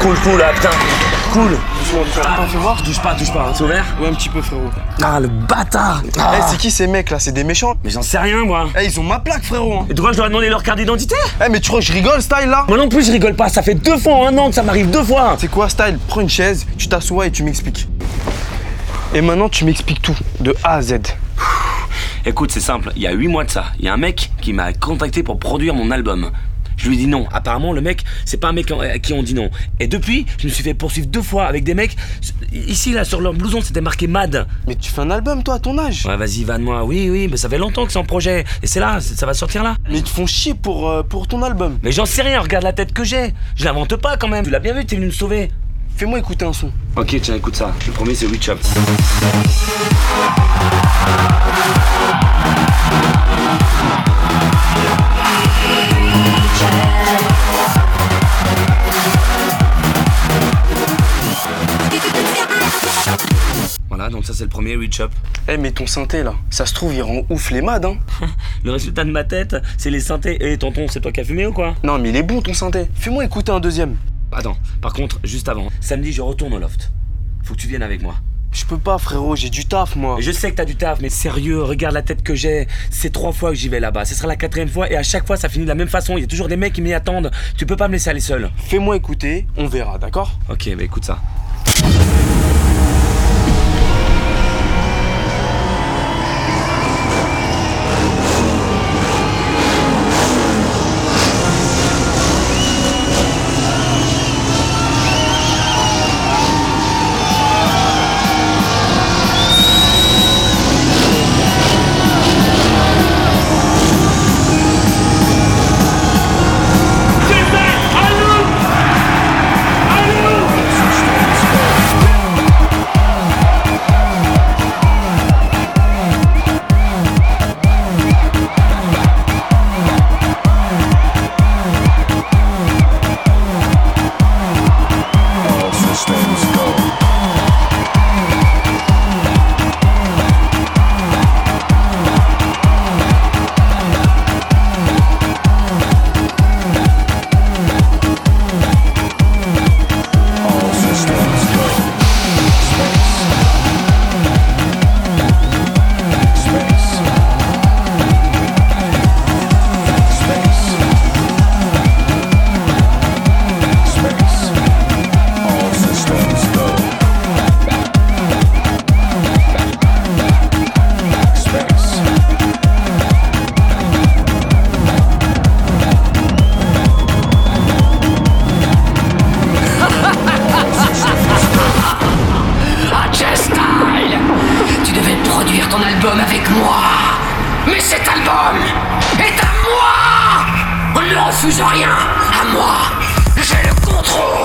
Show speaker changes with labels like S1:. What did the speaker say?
S1: Cool, cool, là, putain. Cool.
S2: Doucement, doucement. Fais voir
S1: Touche pas, touche pas, hein, c'est ouvert?
S2: Ouais, un petit peu, frérot.
S1: Ah, le bâtard
S2: Eh,
S1: Ah.
S2: c'est qui ces mecs là? C'est des méchants?
S1: Mais j'en sais rien, moi.
S2: Eh, ils ont ma plaque, frérot. hein.
S1: Et pourquoi je leur ai demandé leur carte d'identité?
S2: Eh, mais tu crois que je rigole, style là
S1: Moi non plus, je rigole pas. Ça fait deux fois en un an que ça m'arrive deux fois.
S2: C'est quoi, style? Prends une chaise, tu t'assois et tu m'expliques. Et maintenant, tu m'expliques tout, de A à Z.
S1: Écoute, c'est simple. Il y a huit mois de ça, il y a un mec qui m'a contacté pour produire mon album. Je lui ai dit non. Apparemment, le mec, c'est pas un mec à qui on dit non. Et depuis, je me suis fait poursuivre deux fois avec des mecs. Ici, là, sur leur blouson, c'était marqué Mad.
S2: Mais tu fais un album, toi, à ton âge
S1: Ouais, vas-y, va de moi. Oui, oui, mais ça fait longtemps que c'est en projet. Et c'est là, ça va sortir là.
S2: Mais ils te font chier pour, euh, pour ton album.
S1: Mais j'en sais rien, regarde la tête que j'ai. Je l'invente pas quand même. Tu l'as bien vu, t'es venu me sauver.
S2: Fais-moi écouter un son.
S1: Ok, tiens, écoute ça. Le premier, c'est Witch Up. Ça c'est le premier Witch Up.
S2: Eh, mais ton synthé là, ça se trouve, il rend ouf les mads, hein.
S1: Le résultat de ma tête, c'est les synthés. Et tonton, c'est toi qui as fumé ou quoi?
S2: Non, mais il est bon ton synthé. Fais-moi écouter un deuxième.
S1: Attends, par contre, juste avant, samedi je retourne au loft. Faut que tu viennes avec moi.
S2: Je peux pas, frérot, j'ai du taf, moi.
S1: Je sais que t'as du taf, mais sérieux, regarde la tête que j'ai. C'est trois fois que j'y vais là-bas. Ce sera la quatrième fois et à chaque fois ça finit de la même façon. Il y a toujours des mecs qui m'y attendent. Tu peux pas me laisser aller seul.
S2: Fais-moi écouter, on verra, d'accord?
S1: Ok, bah écoute ça.
S3: Produire ton album avec moi. Mais cet album est à moi. On ne refuse rien. À moi. J'ai le contrôle